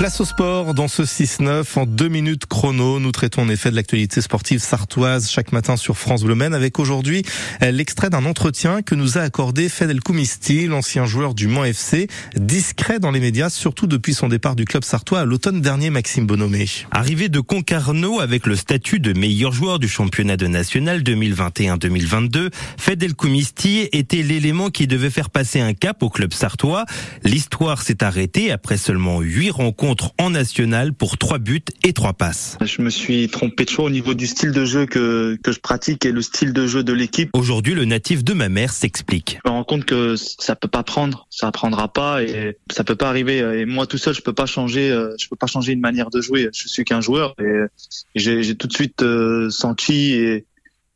Place au sport dans ce 6-9 en deux minutes chrono. Nous traitons en effet de l'actualité sportive sartoise chaque matin sur France Bleu Maine avec aujourd'hui l'extrait d'un entretien que nous a accordé Fedel Koumisti, l'ancien joueur du Mans FC, discret dans les médias, surtout depuis son départ du club sartois à l'automne dernier, Maxime Bonomé. Arrivé de Concarneau avec le statut de meilleur joueur du championnat de national 2021-2022, Fedel Koumisti était l'élément qui devait faire passer un cap au club sartois. L'histoire s'est arrêtée après seulement huit rencontres en national pour trois buts et trois passes. Je me suis trompé de choix au niveau du style de jeu que, que je pratique et le style de jeu de l'équipe. Aujourd'hui, le natif de ma mère s'explique. Je me rends compte que ça peut pas prendre, ça prendra pas et ça peut pas arriver. Et moi tout seul, je peux pas changer, euh, je peux pas changer une manière de jouer. Je suis qu'un joueur et j'ai tout de suite euh, senti et,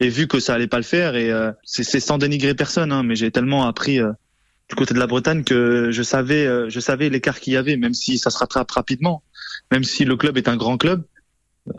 et vu que ça allait pas le faire et euh, c'est sans dénigrer personne, hein, mais j'ai tellement appris du côté de la Bretagne que je savais, euh, je savais l'écart qu'il y avait, même si ça se rattrape rapidement, même si le club est un grand club.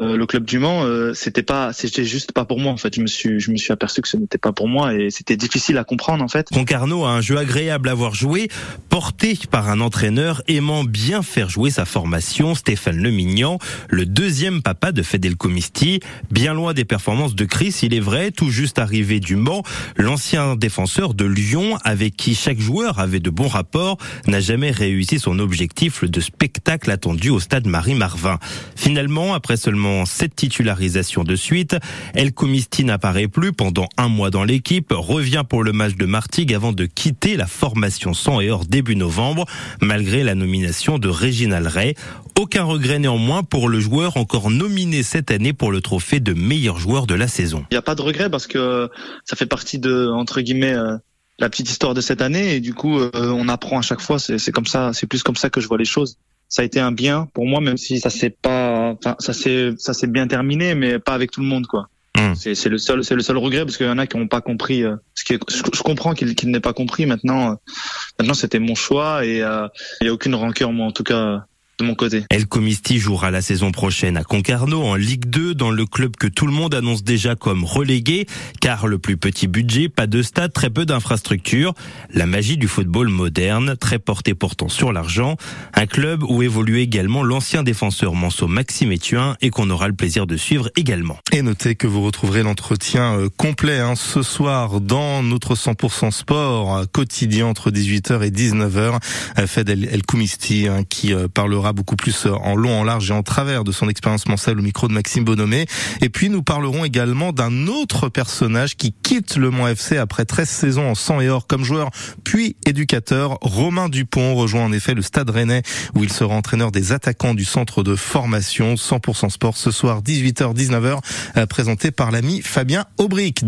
Euh, le club du Mans, euh, c'était pas, c'était juste pas pour moi en fait. Je me suis, je me suis aperçu que ce n'était pas pour moi et c'était difficile à comprendre en fait. Concarneau a un jeu agréable à voir jouer, porté par un entraîneur aimant bien faire jouer sa formation, Stéphane Lemignan, le deuxième papa de Fedel Comisti. Bien loin des performances de Chris, il est vrai, tout juste arrivé du Mans, l'ancien défenseur de Lyon, avec qui chaque joueur avait de bons rapports, n'a jamais réussi son objectif de spectacle attendu au stade Marie-Marvin. Finalement, après ce cette titularisation de suite. El Comisti n'apparaît plus pendant un mois dans l'équipe, revient pour le match de Martigues avant de quitter la formation sans et hors début novembre, malgré la nomination de Réginal Ray. Aucun regret néanmoins pour le joueur encore nominé cette année pour le trophée de meilleur joueur de la saison. Il n'y a pas de regret parce que ça fait partie de, entre guillemets, euh, la petite histoire de cette année et du coup euh, on apprend à chaque fois c'est comme ça c'est plus comme ça que je vois les choses ça a été un bien pour moi même si ça s'est pas enfin, ça s'est ça s'est bien terminé, mais pas avec tout le monde, quoi. Hmm. C'est le seul, c'est le seul regret parce qu'il y en a qui n'ont pas compris. Euh, ce qui je, comprends qu'ils qu n'aient pas compris. Maintenant, euh, maintenant c'était mon choix et euh, il n'y a aucune rancœur moi en tout cas de mon côté. El Comisti jouera la saison prochaine à Concarneau en Ligue 2 dans le club que tout le monde annonce déjà comme relégué car le plus petit budget, pas de stade, très peu d'infrastructures. La magie du football moderne, très porté pourtant sur l'argent. Un club où évolue également l'ancien défenseur Manso Maxime Etuin et qu'on aura le plaisir de suivre également. Et notez que vous retrouverez l'entretien euh, complet hein, ce soir dans notre 100% sport euh, quotidien entre 18h et 19h. Euh, Fed El, Koumisti hein, qui parlera beaucoup plus euh, en long, en large et en travers de son expérience mensuelle au micro de Maxime Bonomé. Et puis nous parlerons également d'un autre personnage qui quitte le Mont FC après 13 saisons en sang et or comme joueur puis éducateur. Romain Dupont rejoint en effet le Stade Rennais où il sera entraîneur des attaquants du centre de formation 100% sport ce soir 18h-19h euh, présenté par l'ami Fabien Aubric.